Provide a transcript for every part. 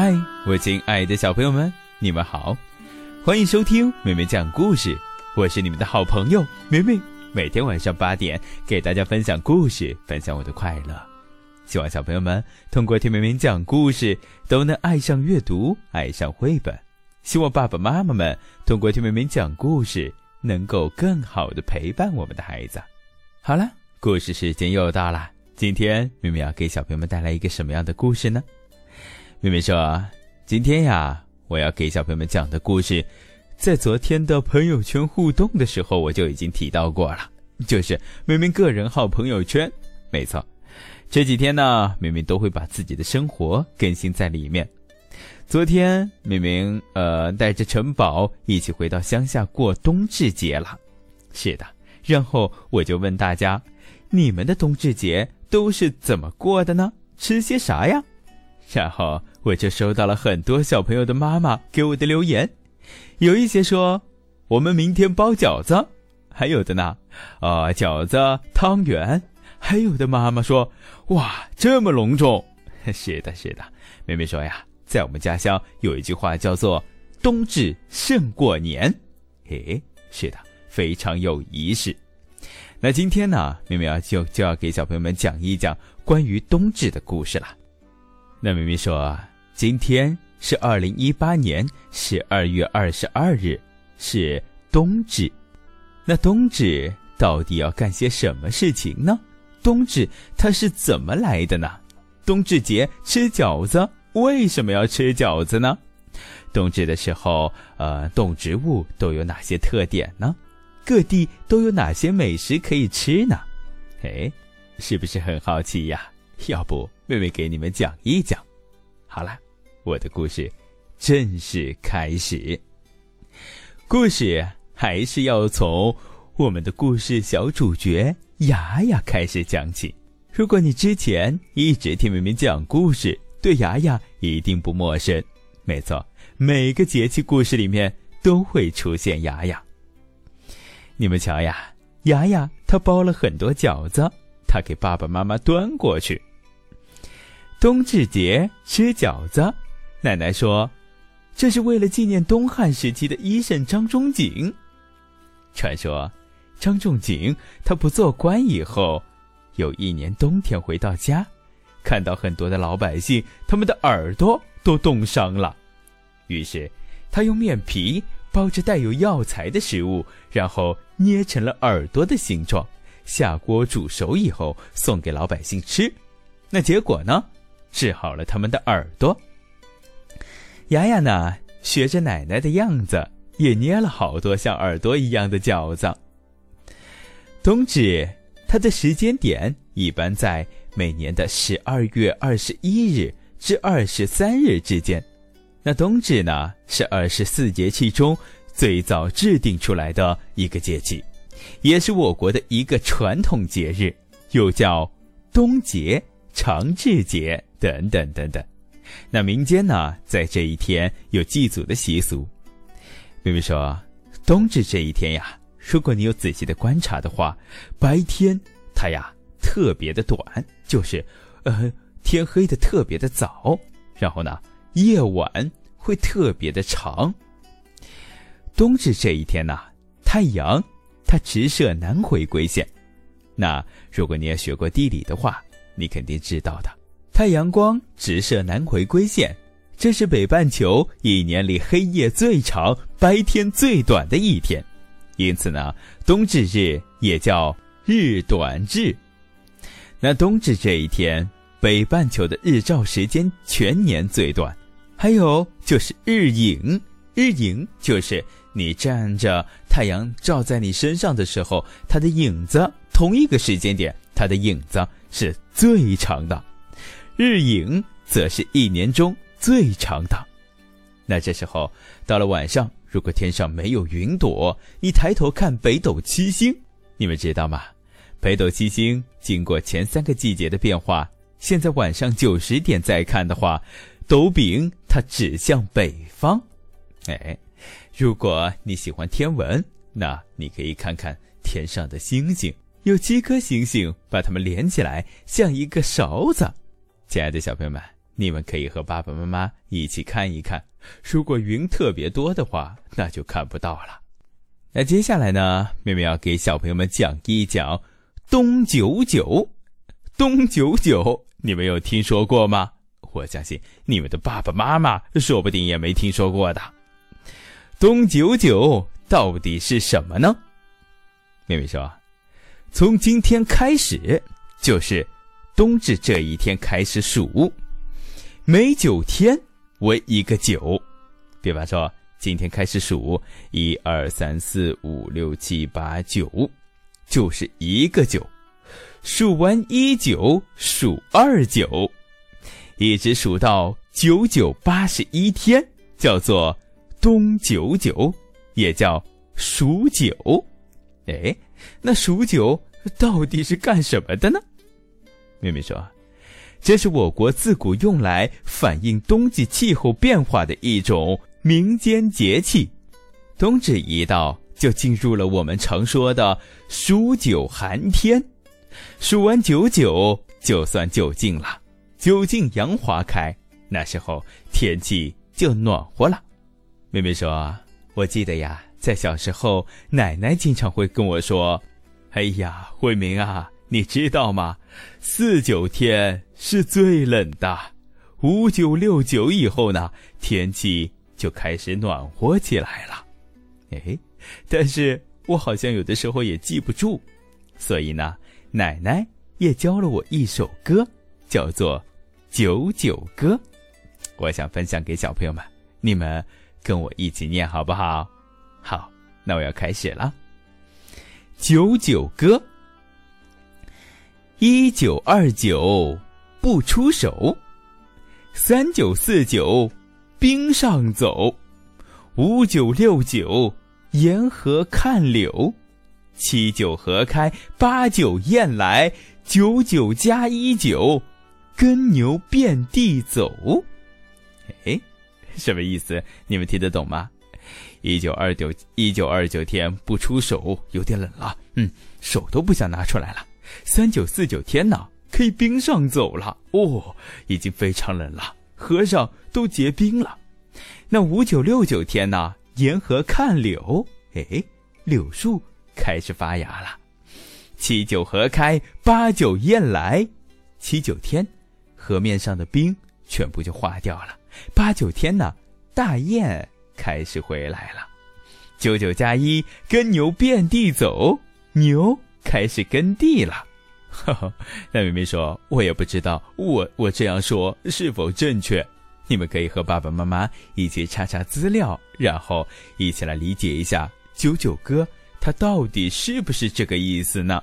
嗨，我亲爱的小朋友们，你们好，欢迎收听梅梅讲故事。我是你们的好朋友梅梅，每天晚上八点给大家分享故事，分享我的快乐。希望小朋友们通过听梅梅讲故事，都能爱上阅读，爱上绘本。希望爸爸妈妈们通过听梅梅讲故事，能够更好的陪伴我们的孩子。好了，故事时间又到了，今天梅梅要给小朋友们带来一个什么样的故事呢？妹妹说：“今天呀，我要给小朋友们讲的故事，在昨天的朋友圈互动的时候，我就已经提到过了，就是妹妹个人号朋友圈。没错，这几天呢，妹妹都会把自己的生活更新在里面。昨天，妹妹呃带着城堡一起回到乡下过冬至节了。是的，然后我就问大家，你们的冬至节都是怎么过的呢？吃些啥呀？然后。”我就收到了很多小朋友的妈妈给我的留言，有一些说我们明天包饺子，还有的呢，啊饺子汤圆，还有的妈妈说哇这么隆重，是的，是的，妹妹说呀，在我们家乡有一句话叫做冬至胜过年，诶，是的，非常有仪式。那今天呢，妹妹要就就要给小朋友们讲一讲关于冬至的故事了。那明明说。今天是二零一八年十二月二十二日，是冬至。那冬至到底要干些什么事情呢？冬至它是怎么来的呢？冬至节吃饺子，为什么要吃饺子呢？冬至的时候，呃，动植物都有哪些特点呢？各地都有哪些美食可以吃呢？哎，是不是很好奇呀？要不妹妹给你们讲一讲。好了。我的故事正式开始。故事还是要从我们的故事小主角牙牙开始讲起。如果你之前一直听妹妹讲故事，对牙牙一定不陌生。没错，每个节气故事里面都会出现牙牙。你们瞧呀，牙牙他包了很多饺子，他给爸爸妈妈端过去。冬至节吃饺子。奶奶说：“这是为了纪念东汉时期的医圣张仲景。传说，张仲景他不做官以后，有一年冬天回到家，看到很多的老百姓他们的耳朵都冻伤了，于是他用面皮包着带有药材的食物，然后捏成了耳朵的形状，下锅煮熟以后送给老百姓吃。那结果呢？治好了他们的耳朵。”牙牙呢，学着奶奶的样子，也捏了好多像耳朵一样的饺子。冬至，它的时间点一般在每年的十二月二十一日至二十三日之间。那冬至呢，是二十四节气中最早制定出来的一个节气，也是我国的一个传统节日，又叫冬节、长至节等等等等。那民间呢，在这一天有祭祖的习俗。妹妹说，冬至这一天呀，如果你有仔细的观察的话，白天它呀特别的短，就是，呃，天黑的特别的早，然后呢，夜晚会特别的长。冬至这一天呢，太阳它直射南回归线。那如果你也学过地理的话，你肯定知道的。太阳光直射南回归线，这是北半球一年里黑夜最长、白天最短的一天，因此呢，冬至日也叫日短至。那冬至这一天，北半球的日照时间全年最短。还有就是日影，日影就是你站着，太阳照在你身上的时候，它的影子同一个时间点，它的影子是最长的。日影则是一年中最长的。那这时候到了晚上，如果天上没有云朵，你抬头看北斗七星，你们知道吗？北斗七星经过前三个季节的变化，现在晚上九十点再看的话，斗柄它指向北方。哎，如果你喜欢天文，那你可以看看天上的星星，有七颗星星，把它们连起来像一个勺子。亲爱的小朋友们，你们可以和爸爸妈妈一起看一看。如果云特别多的话，那就看不到了。那接下来呢，妹妹要给小朋友们讲一讲东九九。东九九，你们有听说过吗？我相信你们的爸爸妈妈说不定也没听说过的。东九九到底是什么呢？妹妹说，从今天开始就是冬至这一天开始数，每九天为一个九。比方说，今天开始数一二三四五六七八九，就是一个九。数完一九，数二九，一直数到九九八十一天，叫做冬九九，也叫数九。哎，那数九到底是干什么的呢？妹妹说，这是我国自古用来反映冬季气候变化的一种民间节气。冬至一到，就进入了我们常说的数九寒天。数完九九，就算九尽了。九尽杨花开，那时候天气就暖和了。妹妹说：“我记得呀，在小时候，奶奶经常会跟我说：‘哎呀，慧明啊，你知道吗？四九天是最冷的，五九六九以后呢，天气就开始暖和起来了。’哎，但是我好像有的时候也记不住，所以呢。”奶奶也教了我一首歌，叫做《九九歌》，我想分享给小朋友们，你们跟我一起念好不好？好，那我要开始了，《九九歌》：一九二九不出手，三九四九冰上走，五九六九沿河看柳。七九河开，八九雁来，九九加一九，耕牛遍地走。哎，什么意思？你们听得懂吗？一九二九一九二九天不出手，有点冷了。嗯，手都不想拿出来了。三九四九天呢，可以冰上走了。哦，已经非常冷了，河上都结冰了。那五九六九天呢，沿河看柳。哎，柳树。开始发芽了，七九河开，八九雁来，七九天，河面上的冰全部就化掉了。八九天呢，大雁开始回来了。九九加一，跟牛遍地走，牛开始耕地了。呵呵，那妹妹说，我也不知道，我我这样说是否正确？你们可以和爸爸妈妈一起查查资料，然后一起来理解一下九九歌。它到底是不是这个意思呢？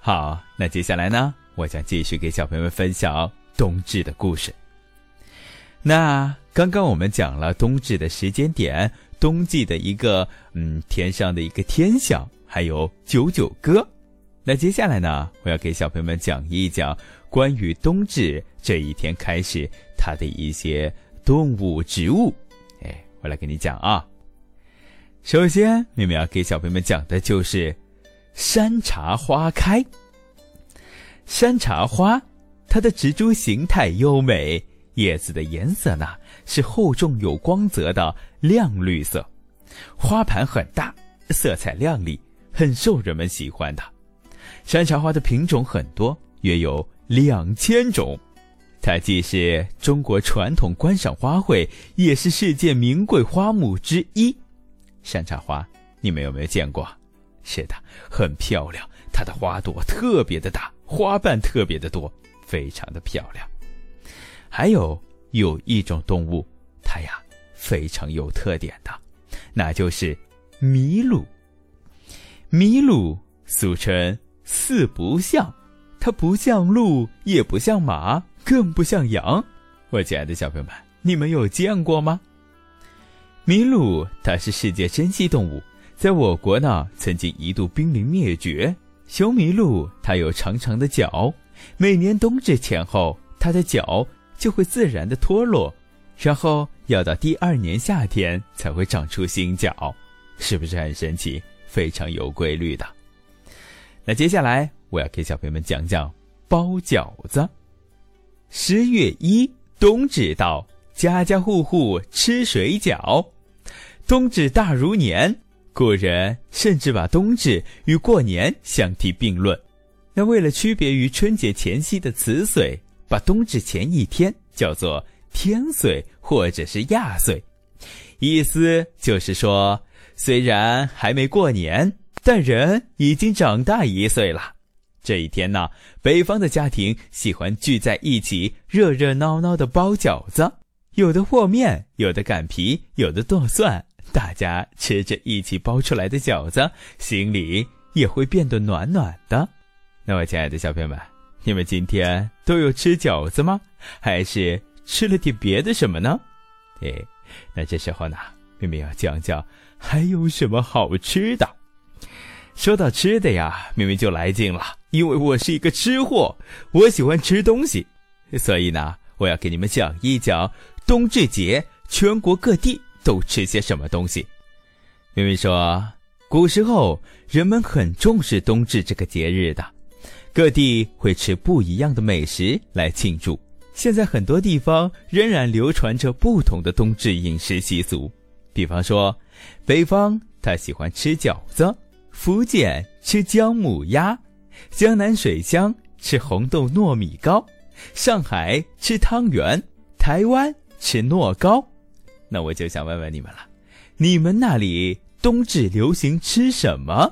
好，那接下来呢，我将继续给小朋友们分享冬至的故事。那刚刚我们讲了冬至的时间点，冬季的一个嗯天上的一个天象，还有九九歌。那接下来呢，我要给小朋友们讲一讲关于冬至这一天开始它的一些动物、植物。哎，我来给你讲啊。首先，妹妹要给小朋友们讲的就是山茶花开。山茶花，它的植株形态优美，叶子的颜色呢是厚重有光泽的亮绿色，花盘很大，色彩亮丽，很受人们喜欢的。山茶花的品种很多，约有两千种，它既是中国传统观赏花卉，也是世界名贵花木之一。山茶花，你们有没有见过？是的，很漂亮。它的花朵特别的大，花瓣特别的多，非常的漂亮。还有有一种动物，它呀非常有特点的，那就是麋鹿。麋鹿俗称四不像，它不像鹿，也不像马，更不像羊。我亲爱的小朋友们，你们有见过吗？麋鹿它是世界珍稀动物，在我国呢曾经一度濒临灭绝。雄麋鹿它有长长的角，每年冬至前后，它的角就会自然的脱落，然后要到第二年夏天才会长出新角，是不是很神奇？非常有规律的。那接下来我要给小朋友们讲讲包饺子。十月一冬至到，家家户户吃水饺。冬至大如年，古人甚至把冬至与过年相提并论。那为了区别于春节前夕的辞岁，把冬至前一天叫做天岁或者是亚岁，意思就是说，虽然还没过年，但人已经长大一岁了。这一天呢，北方的家庭喜欢聚在一起，热热闹闹的包饺子，有的和面，有的擀皮，有的剁蒜，大家吃着一起包出来的饺子，心里也会变得暖暖的。那么亲爱的小朋友们，你们今天都有吃饺子吗？还是吃了点别的什么呢？哎，那这时候呢，妹妹要讲讲还有什么好吃的。说到吃的呀，明明就来劲了，因为我是一个吃货，我喜欢吃东西，所以呢，我要给你们讲一讲冬至节全国各地都吃些什么东西。明明说，古时候人们很重视冬至这个节日的，各地会吃不一样的美食来庆祝。现在很多地方仍然流传着不同的冬至饮食习俗，比方说，北方他喜欢吃饺子。福建吃姜母鸭，江南水乡吃红豆糯米糕，上海吃汤圆，台湾吃糯糕。那我就想问问你们了，你们那里冬至流行吃什么？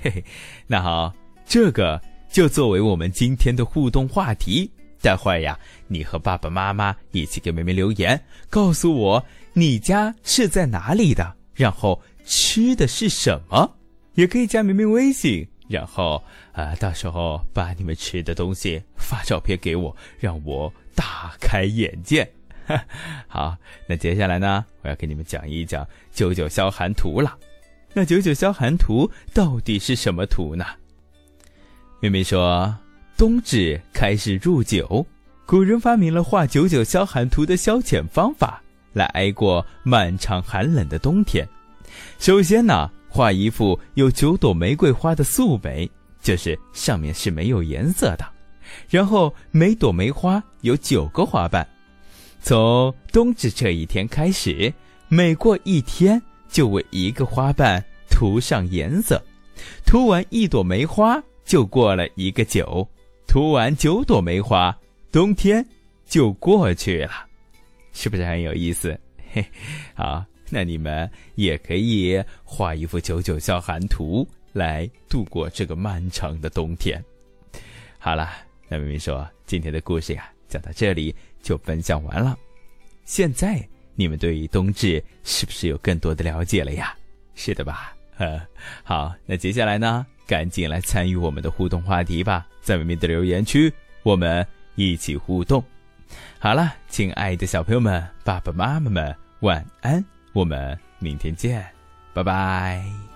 嘿嘿，那好，这个就作为我们今天的互动话题。待会儿呀，你和爸爸妈妈一起给妹妹留言，告诉我你家是在哪里的，然后吃的是什么。也可以加明明微信，然后啊，到时候把你们吃的东西发照片给我，让我大开眼界。好，那接下来呢，我要给你们讲一讲九九消寒图了。那九九消寒图到底是什么图呢？妹妹说，冬至开始入九，古人发明了画九九消寒图的消遣方法，来挨过漫长寒冷的冬天。首先呢。画一幅有九朵玫瑰花的素梅，就是上面是没有颜色的，然后每朵梅花有九个花瓣。从冬至这一天开始，每过一天就为一个花瓣涂上颜色，涂完一朵梅花就过了一个九，涂完九朵梅花，冬天就过去了，是不是很有意思？嘿，好。那你们也可以画一幅九九消寒图来度过这个漫长的冬天。好了，那明明说今天的故事呀，讲到这里就分享完了。现在你们对于冬至是不是有更多的了解了呀？是的吧？呃，好，那接下来呢，赶紧来参与我们的互动话题吧，在明明的留言区，我们一起互动。好了，亲爱的小朋友们、爸爸妈妈们，晚安。我们明天见，拜拜。